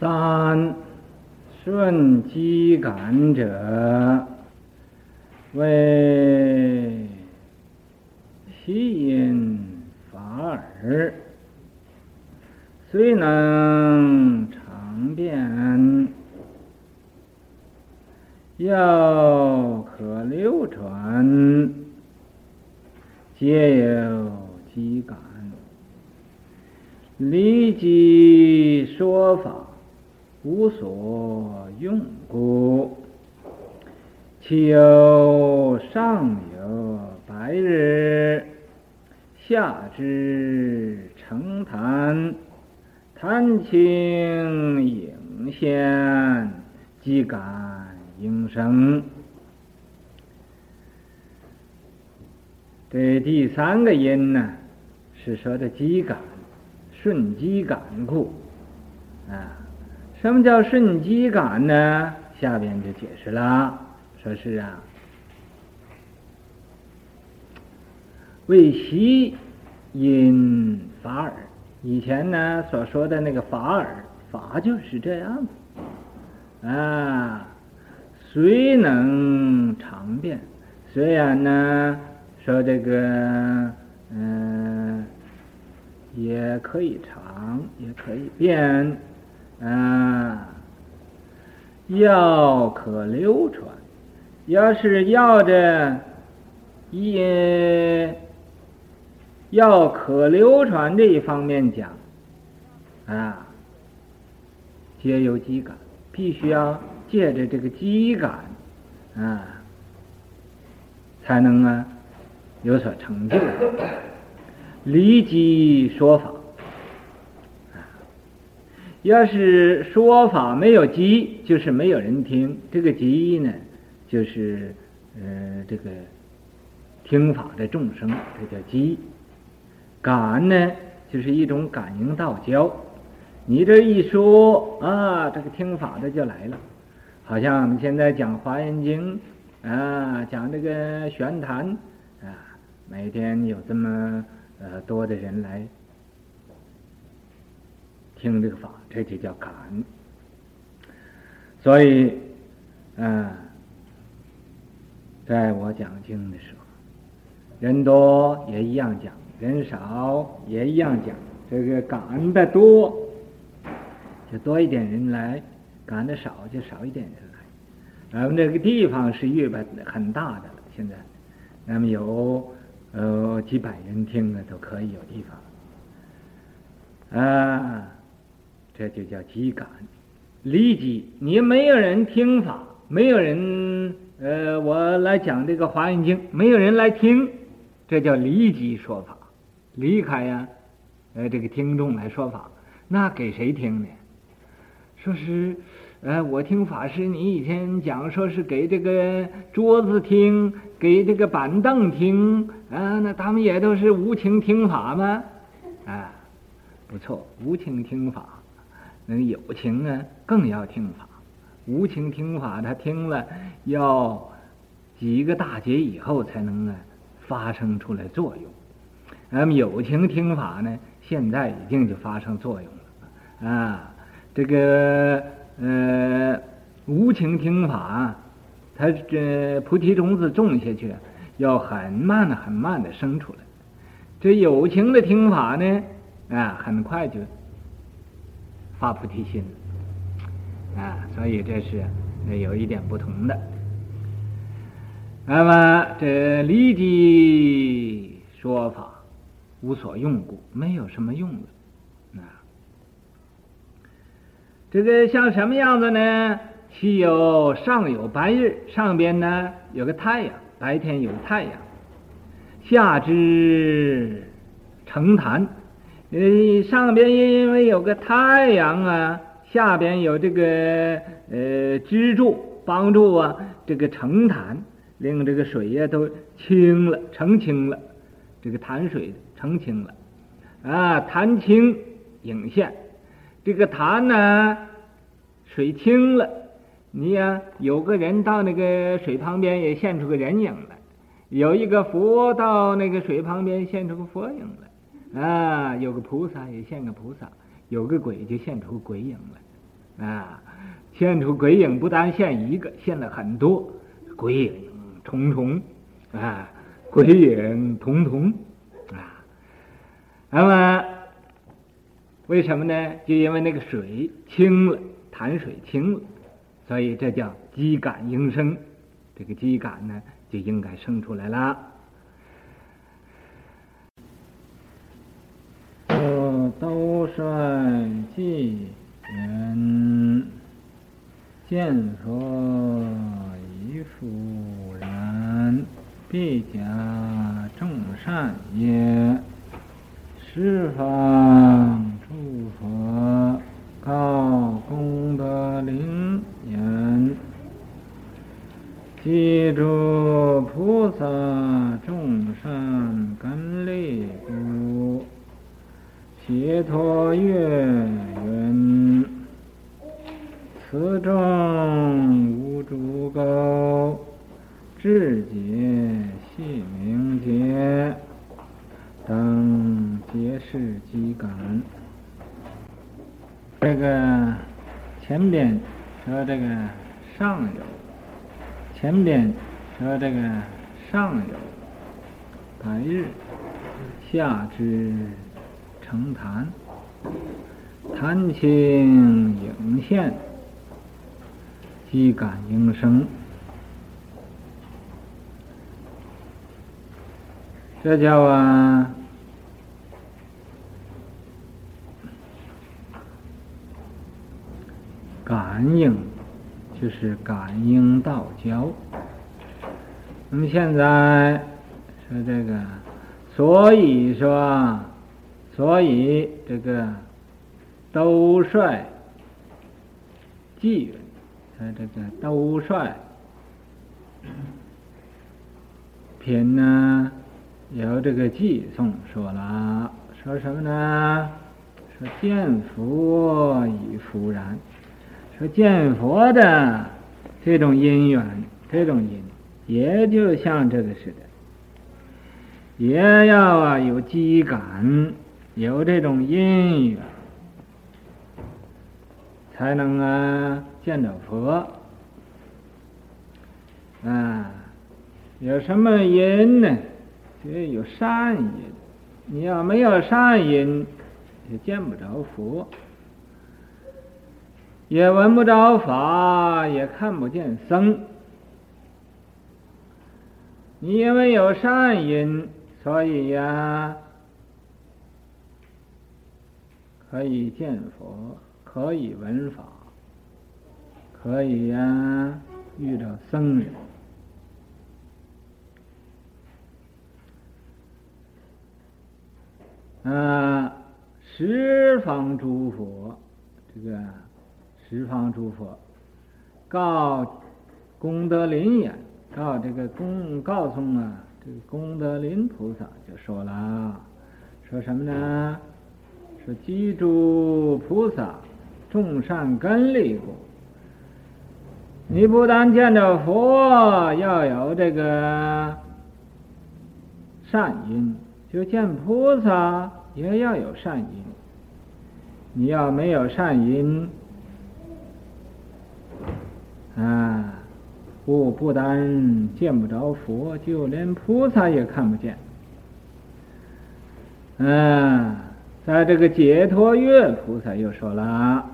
三顺机感者，为希因法耳，虽能常变，要可流传，皆有机感，离机说法。无所用故，其有上有白日，下之澄檀，檀清影现，机感应生。这第三个音呢，是说的机感，顺机感故，啊。什么叫顺机感呢？下边就解释了，说是啊，为习因法耳。以前呢所说的那个法耳，法就是这样子啊，虽能常变，虽然呢说这个嗯、也可以常，也可以变。啊，要可流传，要是要着也要可流传这一方面讲，啊，皆有机感，必须要借着这个机感，啊，才能啊有所成就，离机说法。要是说法没有机，就是没有人听。这个机呢，就是呃这个听法的众生，这叫机。感呢，就是一种感应道交。你这一说啊，这个听法的就来了。好像我们现在讲《华严经》啊，讲这个玄坛啊，每天有这么呃多的人来。听这个法，这就叫感恩。所以，嗯、在我讲经的时候，人多也一样讲，人少也一样讲。这个感恩的多，就多一点人来；感恩的少，就少一点人来。咱们这个地方是越办很大的了，现在，那么有呃几百人听了都可以有地方。啊。这就叫机感，离机，你没有人听法，没有人，呃，我来讲这个华严经，没有人来听，这叫离机说法，离开呀，呃，这个听众来说法，那给谁听呢？说是，呃，我听法师，你以前讲说是给这个桌子听，给这个板凳听，啊，那他们也都是无情听法吗？啊，不错，无情听法。那有情呢，更要听法；无情听法，他听了要几个大劫以后才能呢发生出来作用。那么有情听法呢，现在已经就发生作用了啊。这个呃，无情听法，它这菩提种子种下去，要很慢、很慢的生出来。这有情的听法呢，啊，很快就。发菩提心，啊，所以这是有一点不同的。那么这离机说法无所用故，没有什么用的。啊，这个像什么样子呢？西有上有白日，上边呢有个太阳，白天有太阳；下之成坛。呃，上边因为有个太阳啊，下边有这个呃支柱帮助啊，这个澄潭令这个水呀都清了，澄清了，这个潭水澄清了，啊，潭清影现，这个潭呢，水清了，你呀有个人到那个水旁边也现出个人影来，有一个佛到那个水旁边现出个佛影来。啊，有个菩萨也现个菩萨，有个鬼就现出鬼影来啊，现出鬼影不单现一个，现了很多鬼影重重啊，鬼影重重啊。那么为什么呢？就因为那个水清了，潭水清了，所以这叫积感应生。这个积感呢，就应该生出来了。我兜率济远，见佛以复然，必假众善业。十方诸佛告功德林言。记诸菩萨众善根利故，解脱月云，此众无诸垢，智解细明解，等皆是机感。这个前边说这个上有。前边说这个上有白日，下之澄潭，潭清影现，机感应生。这叫啊感应。就是感应道交。那么现在说这个，所以说，所以这个兜率济远，他这个兜率品呢，由这个偈颂说了，说什么呢？说见佛已复然。说见佛的这种因缘，这种因，也就像这个似的，也要啊有机感，有这种因缘，才能啊见到佛。啊，有什么因呢？就有善因。你要没有善因，也见不着佛。也闻不着法，也看不见僧。你因为有善因，所以呀，可以见佛，可以闻法，可以呀遇到僧人。啊，十方诸佛，这个。十方诸佛告功德林也，告这个功告诉啊，这个功德林菩萨就说了，说什么呢？说记诸菩萨众善根利故，你不但见着佛，要有这个善因，就见菩萨也要有善因。你要没有善因。啊，不不但见不着佛，就连菩萨也看不见。啊，在这个解脱月，菩萨又说了，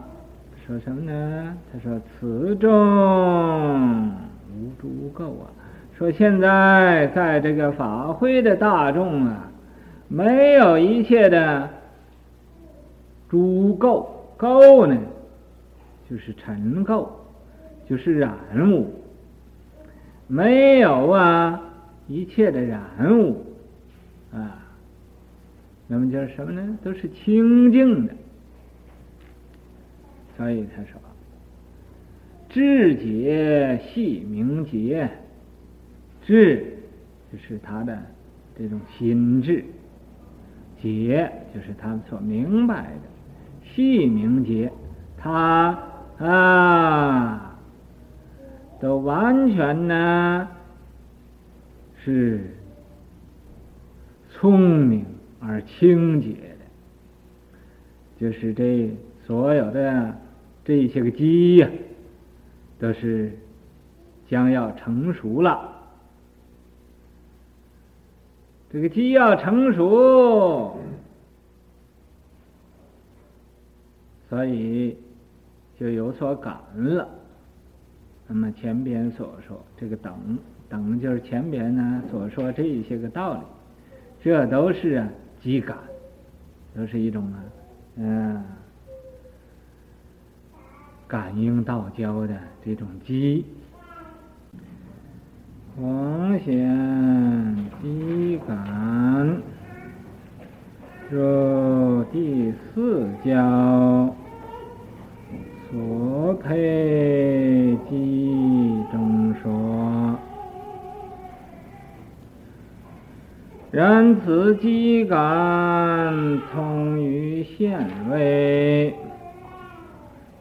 说什么呢？他说：“此中无诸垢啊！说现在在这个法会的大众啊，没有一切的诸垢，垢呢，就是尘垢。”就是染物，没有啊，一切的染物啊，那么就是什么呢？都是清净的。所以他说，智解系明解，智就是他的这种心智，解就是他所明白的，系明解，他啊。都完全呢是聪明而清洁的，就是这所有的这些个鸡呀，都是将要成熟了。这个鸡要成熟，所以就有所感恩了。那么前边所说这个等等，就是前边呢所说这些个道理，这都是啊基感，都是一种啊嗯感应道交的这种基。妄想基感，若第四教所配基中说。然此机感通于现位，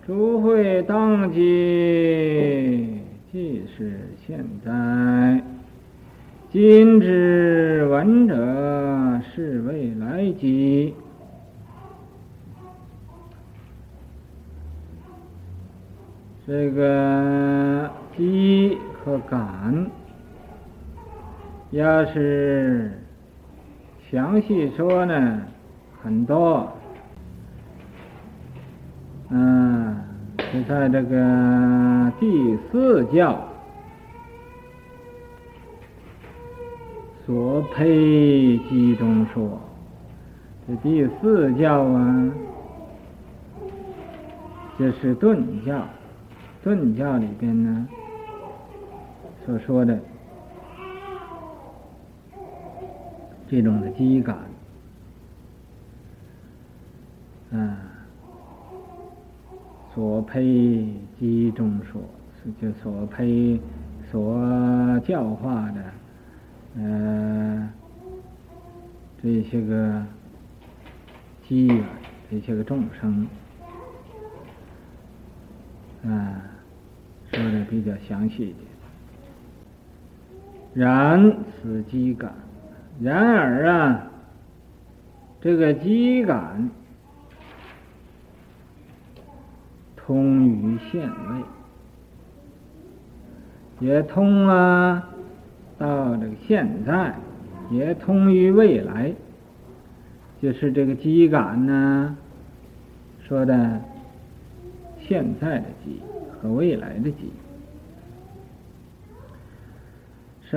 诸会当机。即是现在，今之闻者是未来机。这个机和感，要是详细说呢，很多，嗯。是在这个第四教所配机中说，这第四教啊，这是顿教，顿教里边呢所说的这种的机感，啊。所配机中说，就所配所教化的，呃，这些个机缘，这些个众生，啊，说的比较详细一点。然此机感，然而啊，这个机感。通于现位，也通啊，到这个现在，也通于未来，就是这个机感呢，说的现在的机和未来的机。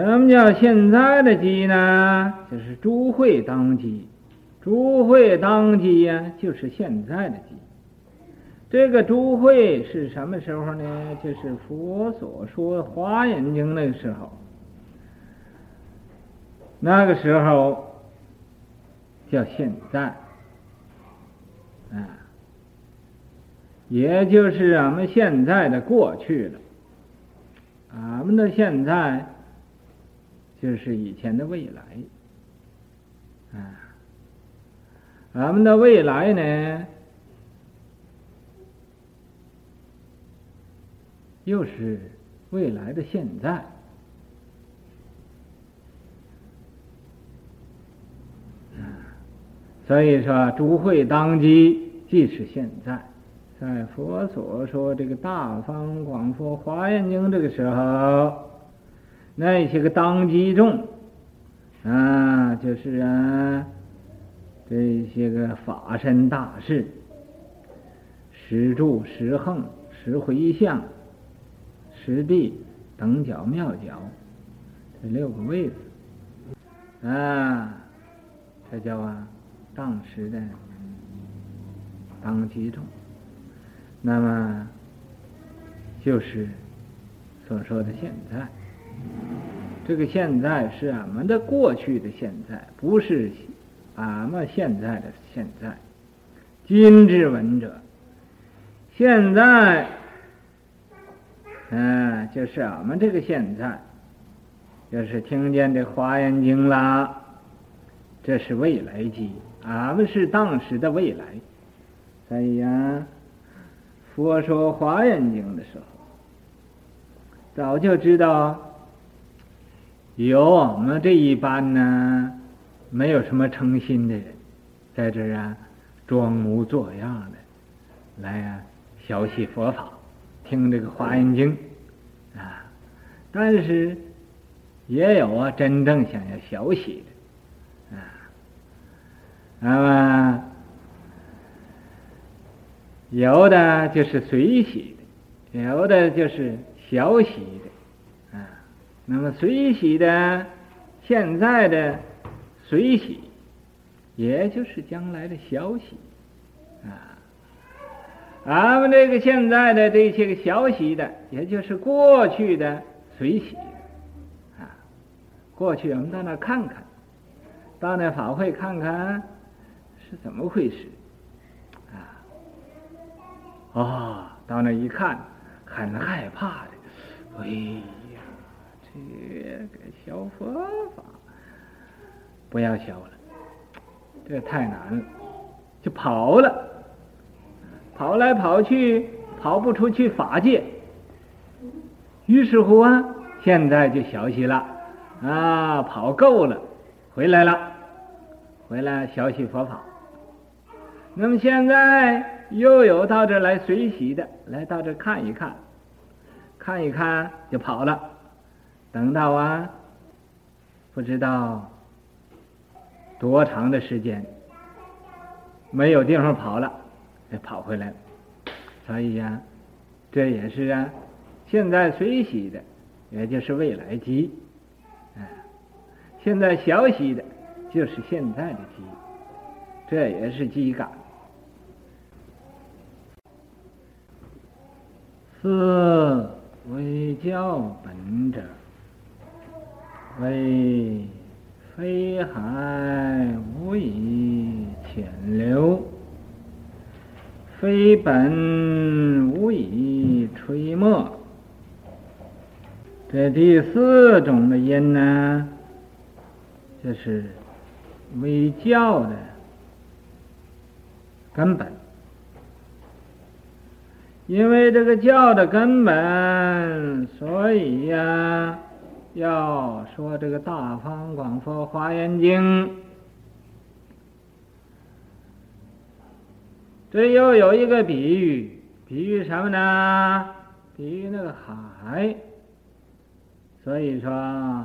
什么叫现在的机呢？就是诸会当机，诸会当机呀，就是现在的机。这个诸会是什么时候呢？就是佛所说《华严经》那个时候，那个时候叫现在，啊，也就是俺们现在的过去了，俺们的现在就是以前的未来，啊，俺们的未来呢？又是未来的现在，所以说诸会当机即是现在，在佛所说这个大方广佛华严经这个时候，那些个当机众啊，就是啊这些个法身大士、十住、十横、十回向。十地等角妙角，这六个位置啊，这叫啊当时的当机众。那么就是所说的现在，这个现在是俺们的过去的现在，不是俺们现在的现在。今之闻者，现在。嗯，就是俺们这个现在，就是听见这《华严经》啦，这是未来机，俺们是当时的未来。所以呀，佛说《华严经》的时候，早就知道有我们这一班呢，没有什么诚心的人，在这儿啊装模作样的来、啊、学习佛法，听这个华严经啊，但是也有啊真正想要学习的啊，那么有的就是随喜的，有的就是学习的。那么随喜的，现在的随喜，也就是将来的学习。咱们这个现在的这些个学习的，也就是过去的随喜啊。过去我们到那看看，到那法会看看是怎么回事啊？哦，到那一看，很害怕的。哎学，个学佛法不要学了，这太难了，就跑了。跑来跑去，跑不出去法界。于是乎啊，现在就学习了啊，跑够了，回来了，回来学习佛法。那么现在又有到这来随喜的，来到这看一看，看一看就跑了。等到啊，不知道多长的时间，没有地方跑了。再跑回来了，所以呀、啊，这也是啊，现在随喜的，也就是未来机，哎，现在小洗的，就是现在的机，这也是机感。四为教本者，为非海无以潜流。非本无以吹墨，这第四种的因呢，就是为教的根本。因为这个教的根本，所以呀、要说这个《大方广佛华严经》。这又有一个比喻，比喻什么呢？比喻那个海。所以说，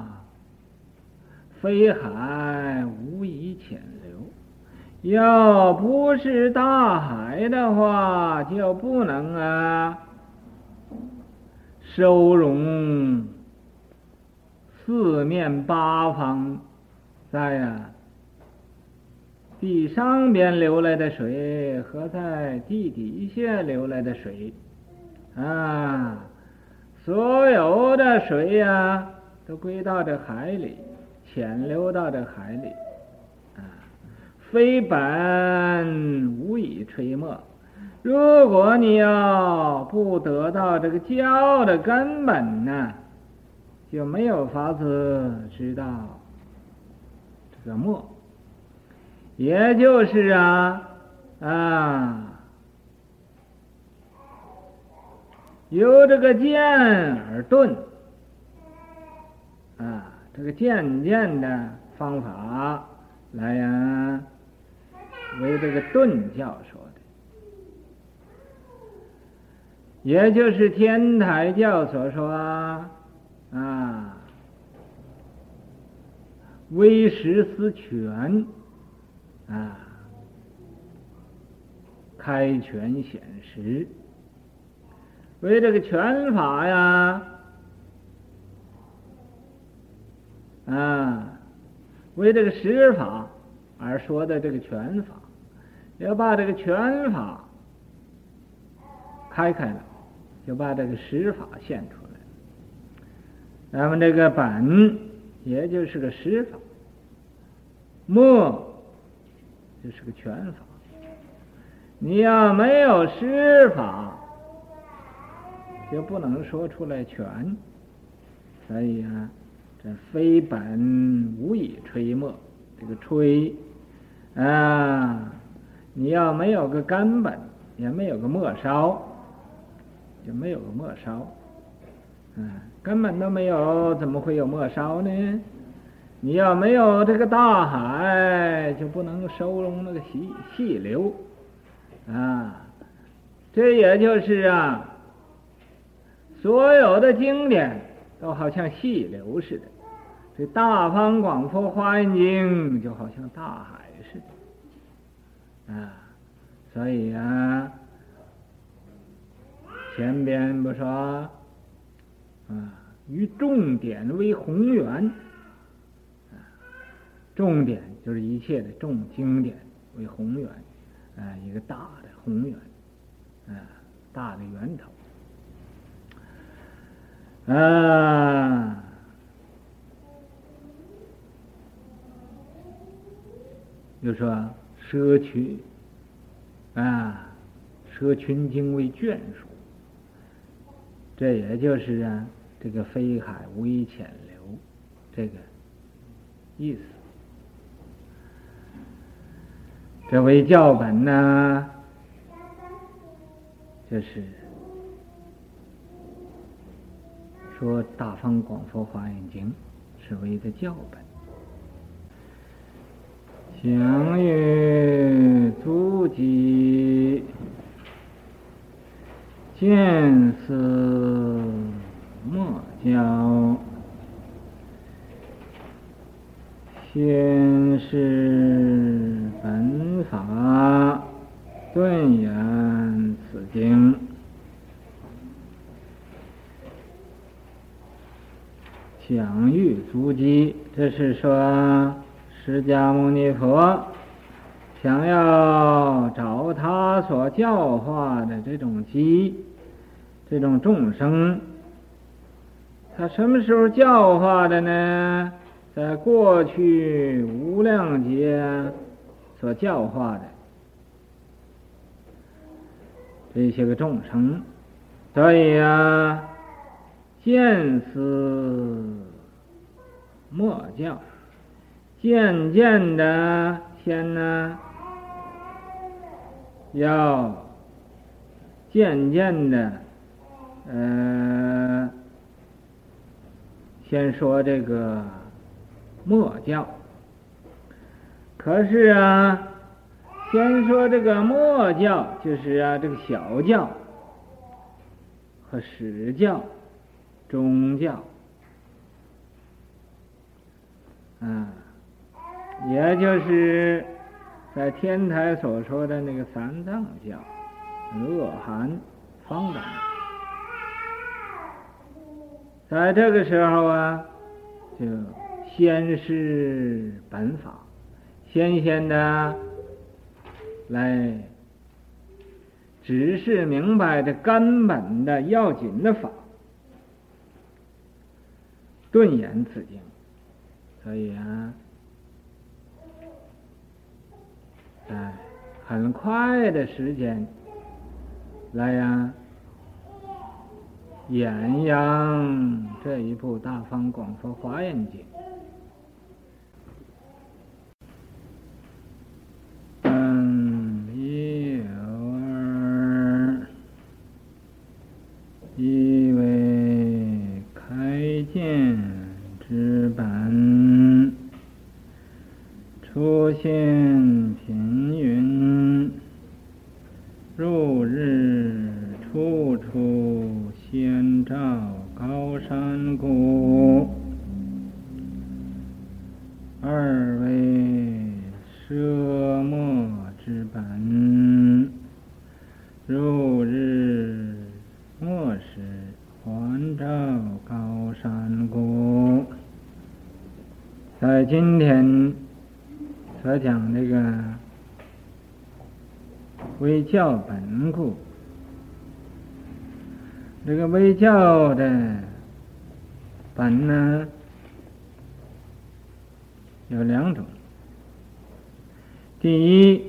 非海无以潜流。要不是大海的话，就不能啊收容四面八方在呀。地上边流来的水和在地底下流来的水，啊，所有的水呀、都归到这海里，潜流到这海里，啊，非本无以吹没。如果你要不得到这个教的根本呢，就没有法子知道这个没。也就是啊啊，由这个剑而顿啊，这个渐渐的方法来呀、为这个顿教说的，也就是天台教所说啊，唯识思权。啊，开权显实，为这个权法呀，啊，为这个实法而说的这个权法，要把这个权法开开了，就把这个实法现出。咱们这个本也就是个实法，没。这是个诠法，你要没有实法，就不能说出来全。所以啊，这非本无以吹墨，这个吹啊，你要没有个根本，也没有个末梢，就没有个末梢。嗯，根本都没有，怎么会有末梢呢？你要没有这个大海，就不能收容那个细细流，啊，这也就是啊，所有的经典都好像细流似的，这《大方广佛华严经》就好像大海似的。啊，所以啊，前边不说啊，于重点为宏源，啊，重点就是一切的重经典为宏源，啊，一个大的宏源。啊，大的源头啊，就说摄取啊，摄群经为眷属，这也就是啊，这个非海无以潜流这个意思。这为教本呢。这是说《大方广佛华严经》是为的教本，行于足记，见思末教，先是本法，顿言。此经详阅足记，这是说释迦牟尼佛想要找他所教化的这种机，这种众生，他什么时候教化的呢？在过去无量劫所教化的。这些个众生，所以啊，见思末教，渐渐的先呢，要渐渐的，呃，先说这个末教，可是啊。先说这个末教，就是啊，这个小教和始教、中教，啊，也就是在天台所说的那个三藏教、恶寒、方等，在这个时候啊，就先是本法，先先的。来指示明白这根本的要紧的法，顿言此经，所以啊，在很快的时间来呀、艳阳这一部大方广佛花园的嗯一二一位开建之本出现教本故，这个微教的本呢，有两种。第一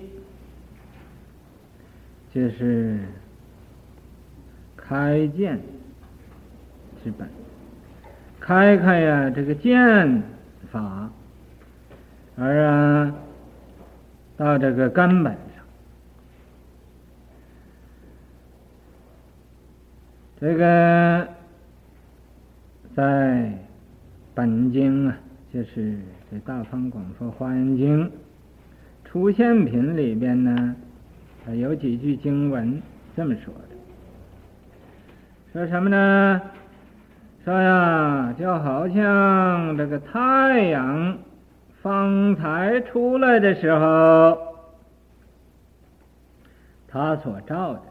就是开见之本，开开呀这个见法，而啊到这个根本。这个在本经啊，就是这《大方广佛华严经》出现品里边呢，有几句经文这么说的。说什么呢？说呀，就好像这个太阳方才出来的时候，它所照的，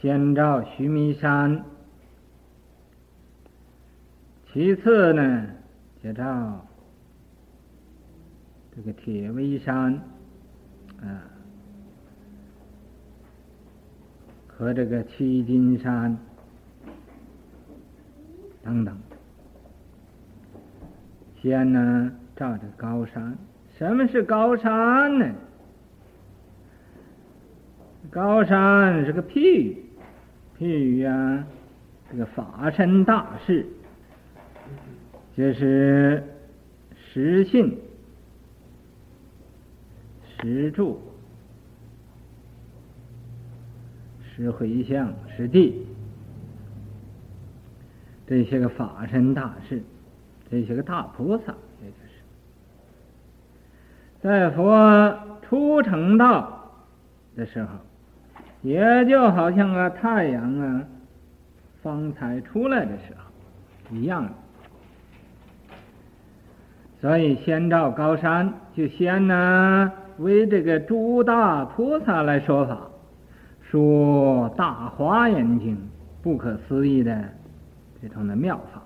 先照须弥山，其次呢，就照这个铁围山，啊，和这个七金山。等等，先呢，照着高山。什么是高山呢？高山是个譬喻，譬喻啊，这个法身大事，就是实信、实住、实回向、实地。这些个法身大士，这些个大菩萨，也就是在佛出成道的时候，也就好像啊太阳啊方才出来的时候一样。所以先照高山，就先呢为这个诸大菩萨来说法，说《大华严经》不可思议的。这种的妙法，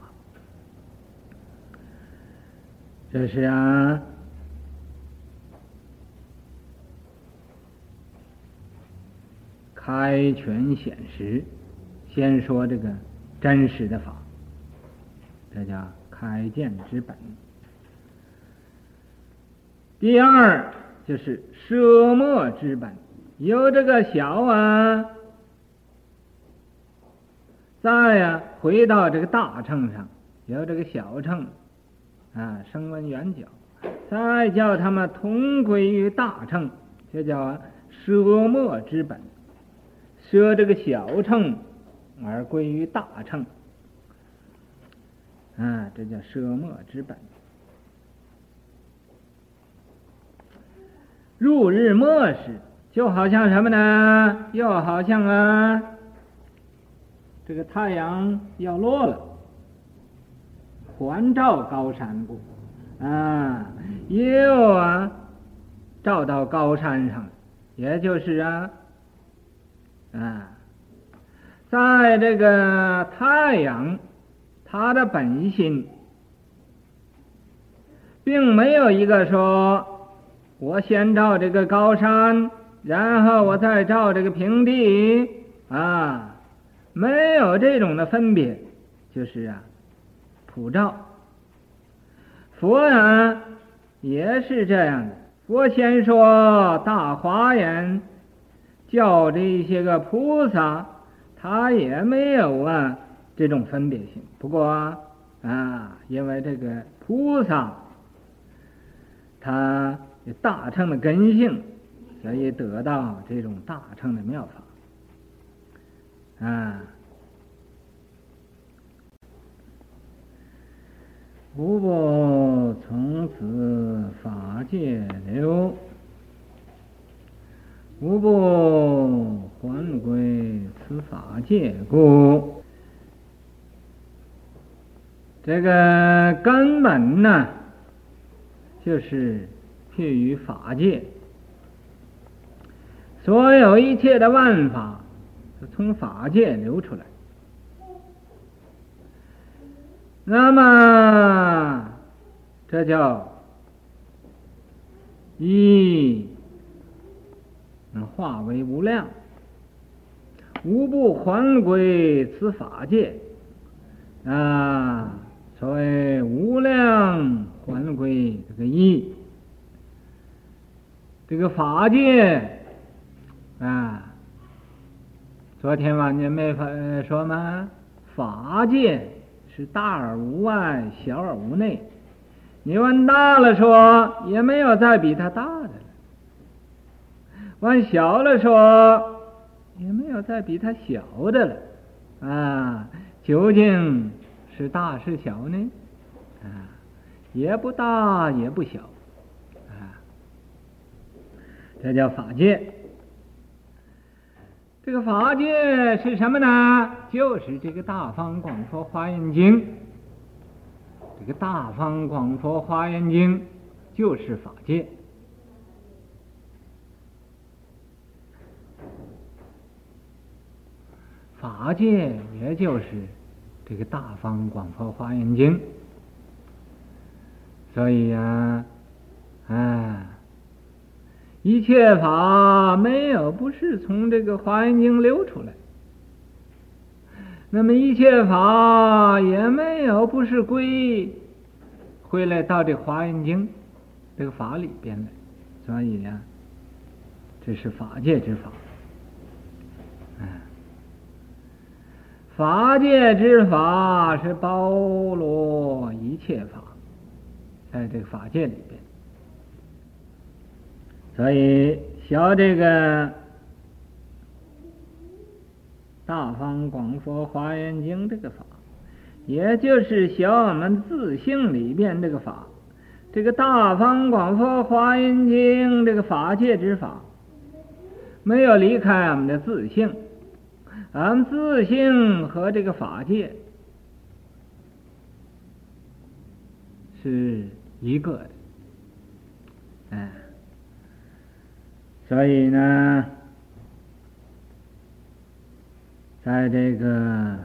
这是啊，开权显实，先说这个真实的法，这叫开见之本。第二就是舍没之本，有这个小啊。再呀，回到这个大乘上，由这个小乘啊，声闻缘觉，再叫他们同归于大乘，这叫舍没之本，舍这个小乘而归于大乘，啊，这叫舍没之本。入日末时，就好像什么呢？又好像啊。这个太阳要落了，环照高山部，啊，又啊，照到高山上，也就是啊，啊，在这个太阳，它的本心，并没有一个说，我先照这个高山，然后我再照这个平地，啊。没有这种的分别，就是啊，普照。佛啊，也是这样的。佛先说大华严，叫这些个菩萨，他也没有啊这种分别性。不过啊，啊，因为这个菩萨，他有大乘的根性，所以得到这种大乘的妙法。啊，无不从此法界流，无不还归此法界故。这个根本呢，就是譬于法界，所有一切的万法。从法界流出来，那么这叫一化为无量，无不还归此法界啊！所谓无量还归这个一，这个法界啊。昨天晚上没法说吗？法界是大而无外，小而无内。你问大了说，也没有再比它大的了；往小了说，也没有再比它小的了。啊，究竟是大是小呢？啊，也不大也不小。这叫法界。这个法界是什么呢？就是这个《大方广佛华严经》。这个《大方广佛华严经》就是法界。法界也就是这个《大方广佛华严经》，所以呀，啊，一切法没有不是从这个《华严经》流出来，那么一切法也没有不是归回来到这《华严经》这个法里边来，所以呀，这是法界之法。法界之法是包罗一切法，在这个法界里，所以学这个《大方广佛华严经》这个法，也就是学我们自性里边这个法，这个《大方广佛华严经》这个法界之法，没有离开我们的自性。俺们自性和这个法界是一个的，哎，所以呢，在这个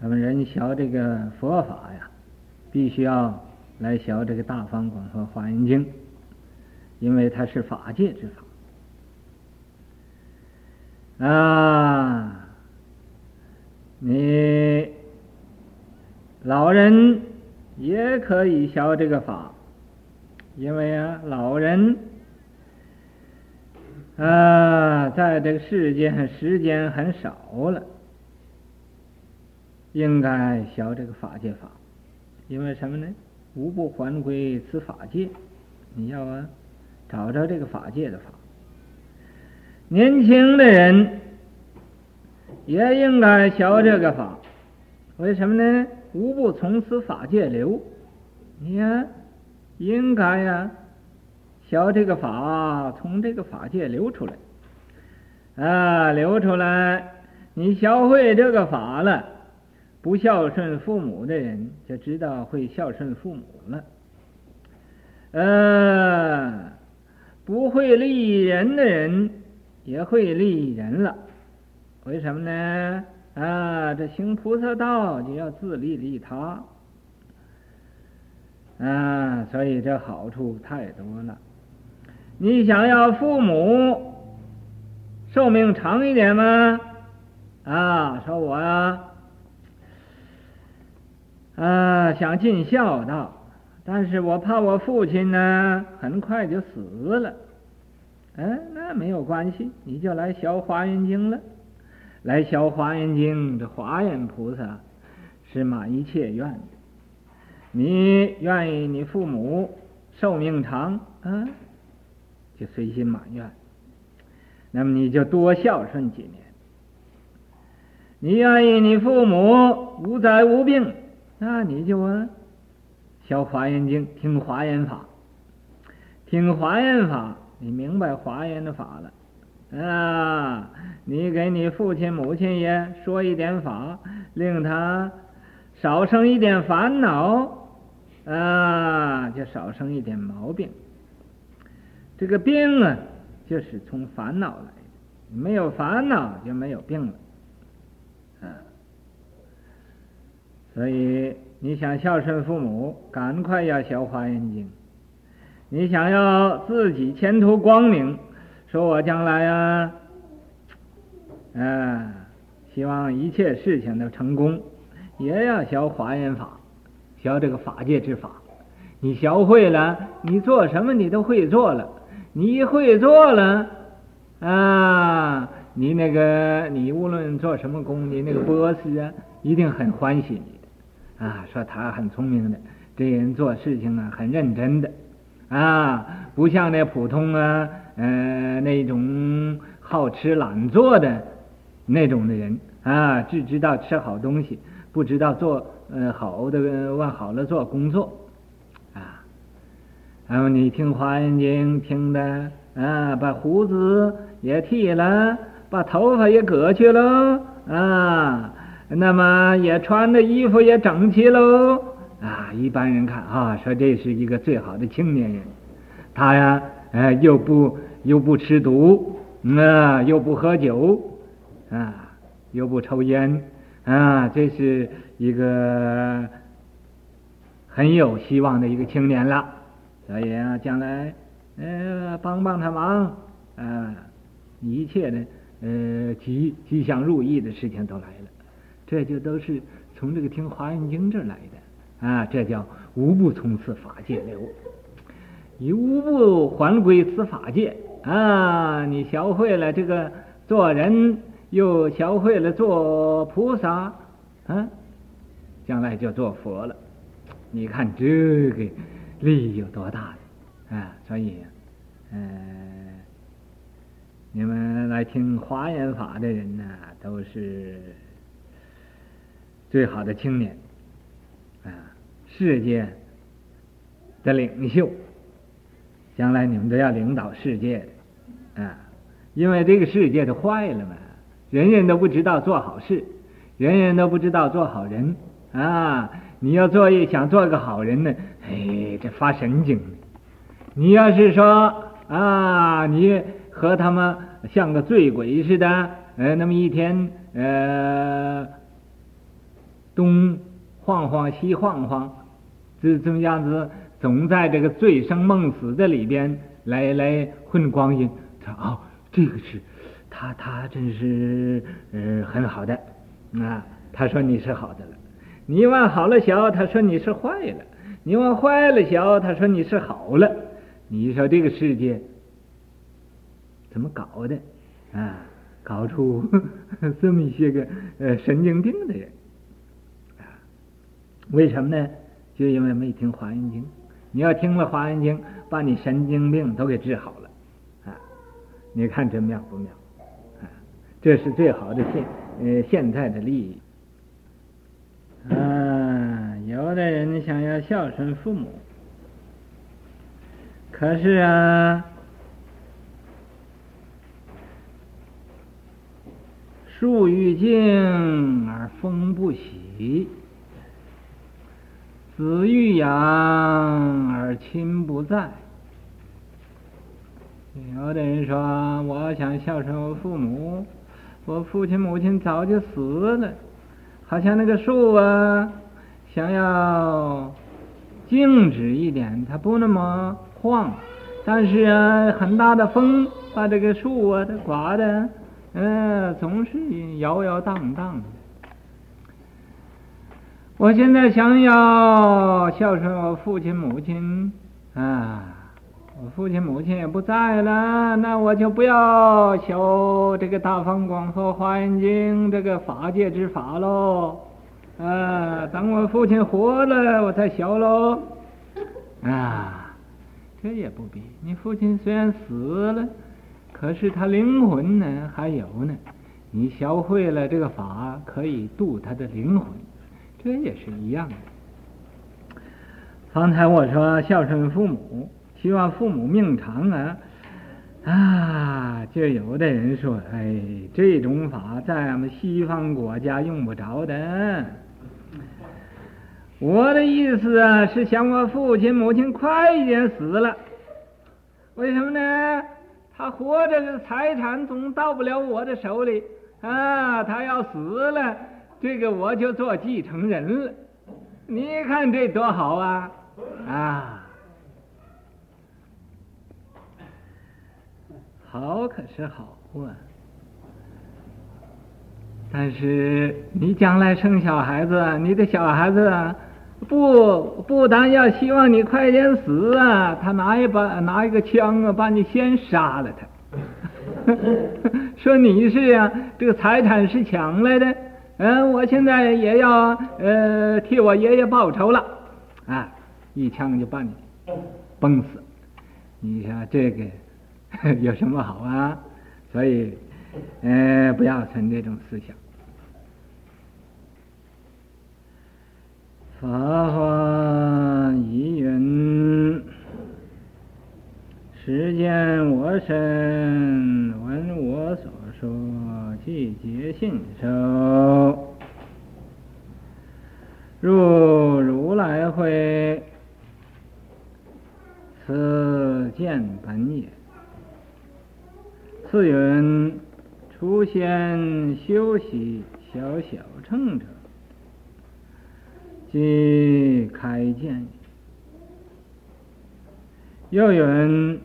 咱们人学这个佛法呀，必须要来学这个《大方广佛华严经》，因为它是法界之法。啊，你老人也可以学这个法，因为啊，老人啊，在这个世间时间很少了，应该学这个法界法，因为什么呢？无不还归此法界，你要啊，找着这个法界的法。年轻的人也应该学这个法，为什么呢？无不从此法界流，你看，应该呀，学这个法，从这个法界流出来，啊，流出来，你学会这个法了，不孝顺父母的人就知道会孝顺父母了，呃，不会利人的人。也会利人了，为什么呢？啊，这行菩萨道就要自利利他，啊，所以这好处太多了。你想要父母寿命长一点吗？啊，说我呀，啊，想尽孝道，但是我怕我父亲呢，很快就死了。嗯，那没有关系，你就来学华严经了。来学华严经，这华严菩萨是满一切愿的。你愿意你父母寿命长，啊，就随心满愿。那么你就多孝顺几年。你愿意你父母无灾无病，那你就啊，学华严经，听华严法，听华严法。你明白华严的法了，啊！你给你父亲母亲也说一点法，令他少生一点烦恼，啊，就少生一点毛病。这个病啊，就是从烦恼来的，没有烦恼就没有病了，啊！所以你想孝顺父母，赶快要学华严经。你想要自己前途光明，说我将来呀，啊，希望一切事情都成功，也要学华严法，学这个法界之法。你学会了，你做什么你都会做了。你会做了，啊，你那个你无论做什么工，你那个 boss 啊，一定很欢喜你的，啊，说他很聪明的，这人做事情啊很认真的。啊，不像那普通啊，呃，那种好吃懒做的那种的人啊，只知道吃好东西，不知道做呃好的往好了做工作啊。然后你听华严经听的啊，把胡子也剃了，把头发也割去喽，啊，那么也穿的衣服也整齐喽，啊，一般人看啊，说这是一个最好的青年人，他呀，呃，又不又不吃毒，啊，又不喝酒，啊，又不抽烟，啊，这是一个很有希望的一个青年了，所以啊，将来。呃，帮帮他忙，啊，一切的呃吉吉祥如意的事情都来了，这就都是从这个听华严经这儿来的啊，这叫无不从此法界流，以无不还归此法界啊！你学会了这个做人，又学会了做菩萨，啊，将来就做佛了。你看这个利益有多大？啊，所以，嗯、你们来听华严法的人呢，都是最好的青年，啊，世界的领袖，将来你们都要领导世界的，啊，因为这个世界都坏了嘛，人人都不知道做好事，人人都不知道做好人，啊，你要做一想做个好人呢，哎，这发神经。你要是说啊，你和他们像个醉鬼似的，呃，那么一天呃，东晃晃西晃晃，这这么样子，总在这个醉生梦死的里边来来混光阴。他哦，这个是，他他真是呃很好的啊。他说你是好的了，你往好了想，他说你是坏了；你往坏了想，他说你是好了。你说这个世界怎么搞的啊？搞出 这么一些个呃神经病的人啊？为什么呢？就因为没听华严经。你要听了华严经，把你神经病都给治好了啊！你看这妙不妙？这是最好的现呃现在的利益。啊！有的人想要孝顺父母。可是啊，树欲静而风不息，子欲养而亲不在。有的人说：“我想孝顺我父母，我父亲母亲早就死了，好像那个树啊，想要静止一点，它不那么。”晃，但是啊，很大的风把这个树啊，它刮的，嗯、呃，总是摇摇荡荡的。我现在想要孝顺我父亲母亲啊，我父亲母亲也不在了，那我就不要修这个大放广佛华严经这个法界之法喽。啊，等我父亲活了，我再修喽。啊。这也不必。你父亲虽然死了，可是他灵魂呢还有呢。你学会了这个法，可以度他的灵魂，这也是一样的。方才我说孝顺父母，希望父母命长啊啊！就有的人说，哎，这种法在俺们西方国家用不着的。我的意思啊，是想我父亲母亲快一点死了，为什么呢？他活着的财产总到不了我的手里啊，他要死了，这个我就做继承人了。你看这多好啊！啊，好可是好啊，但是你将来生小孩子，你的小孩子。不，不但要希望你快点死啊，他拿一把拿一个枪啊，把你先杀了他。说你是、啊，这个财产是抢来的，嗯，我现在也要呃替我爷爷报仇了，啊，一枪就把你崩死。你说这个 有什么好啊？所以，呃，不要存这种思想。法华疑云，时间我身，闻我所说，悉皆信受。入如来会，此见本也。次云：初现修习小小乘者，即开见。又云：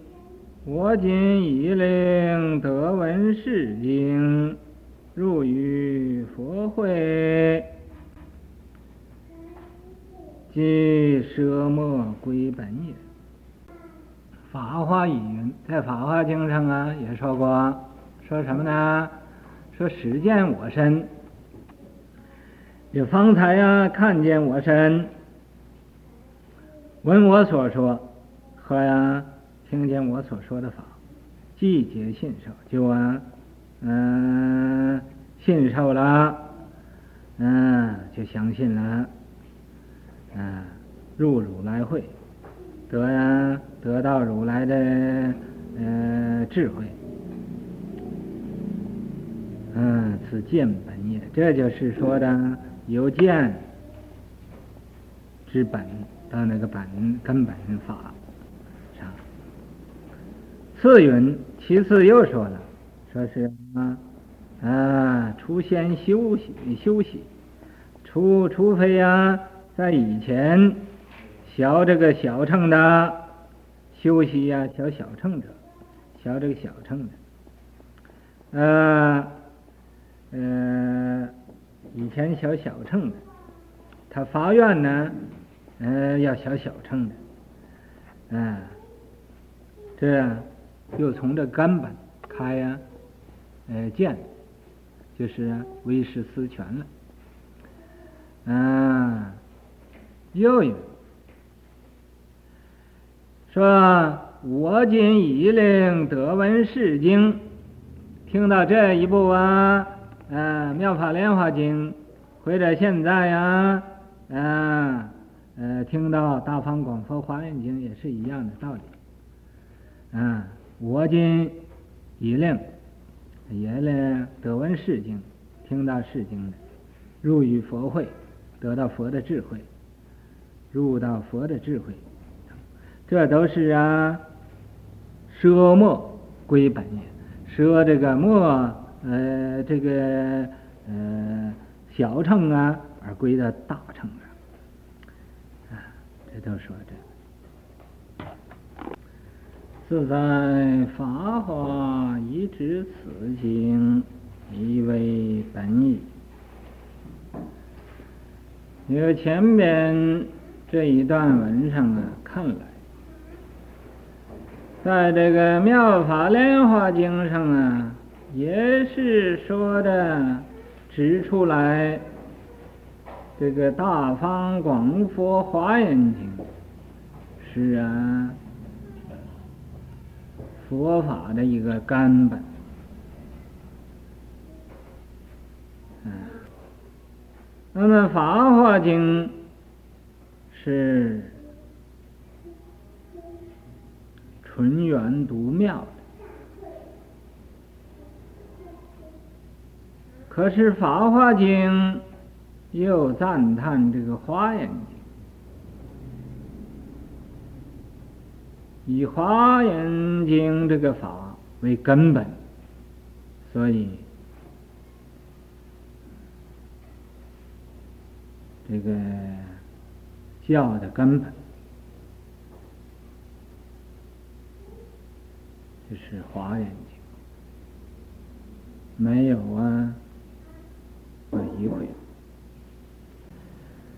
我今已令得闻是经，入于佛会。即舍没归本也。法华已云，在法华经上啊也说过，说什么呢？说实见我身，就方才呀看见我身，闻我所说，和呀听见我所说的法，悉皆信受，就啊嗯信受了，嗯就相信了。嗯，入如来会，得呀，得到如来的呃智慧。嗯，此见本也，这就是说的由见之本到那个本根本法上。次云，其次又说了，说是啊啊，出先修习修习，除除非呀。在以前，学这个小乘的修习呀，学小乘者，学这个小乘的，呃，呃，以前学小乘的，他发愿呢，呃，要学小乘的，嗯，这又从这根本开呀，呃，见，就是唯识思权了，嗯。又有说：“我今已令得闻是经，听到这一部啊，嗯、呃，《妙法莲华经》，或者现在呀，嗯，呃，听到《大方广佛华严经》也是一样的道理。嗯，我今已令也令得闻是经，听到是经的，入于佛会，得到佛的智慧。”入到佛的智慧，这都是啊，奢末归本也。舍这个末，呃，这个呃小乘啊，而归到大乘啊。啊，这都说这。自在法华一知此经，以为本意。因为前面。这一段文上啊，看来，在这个《妙法莲华经》上啊，也是说的，指出来，这个《大方广佛华严经》是啊，佛法的一个根本。嗯，那么《法华经》。是纯圆独妙的，可是《法华经》又赞叹这个《华严经》，以《华严经》这个法为根本，所以这个。教的根本就是花眼睛。没有啊。我一会。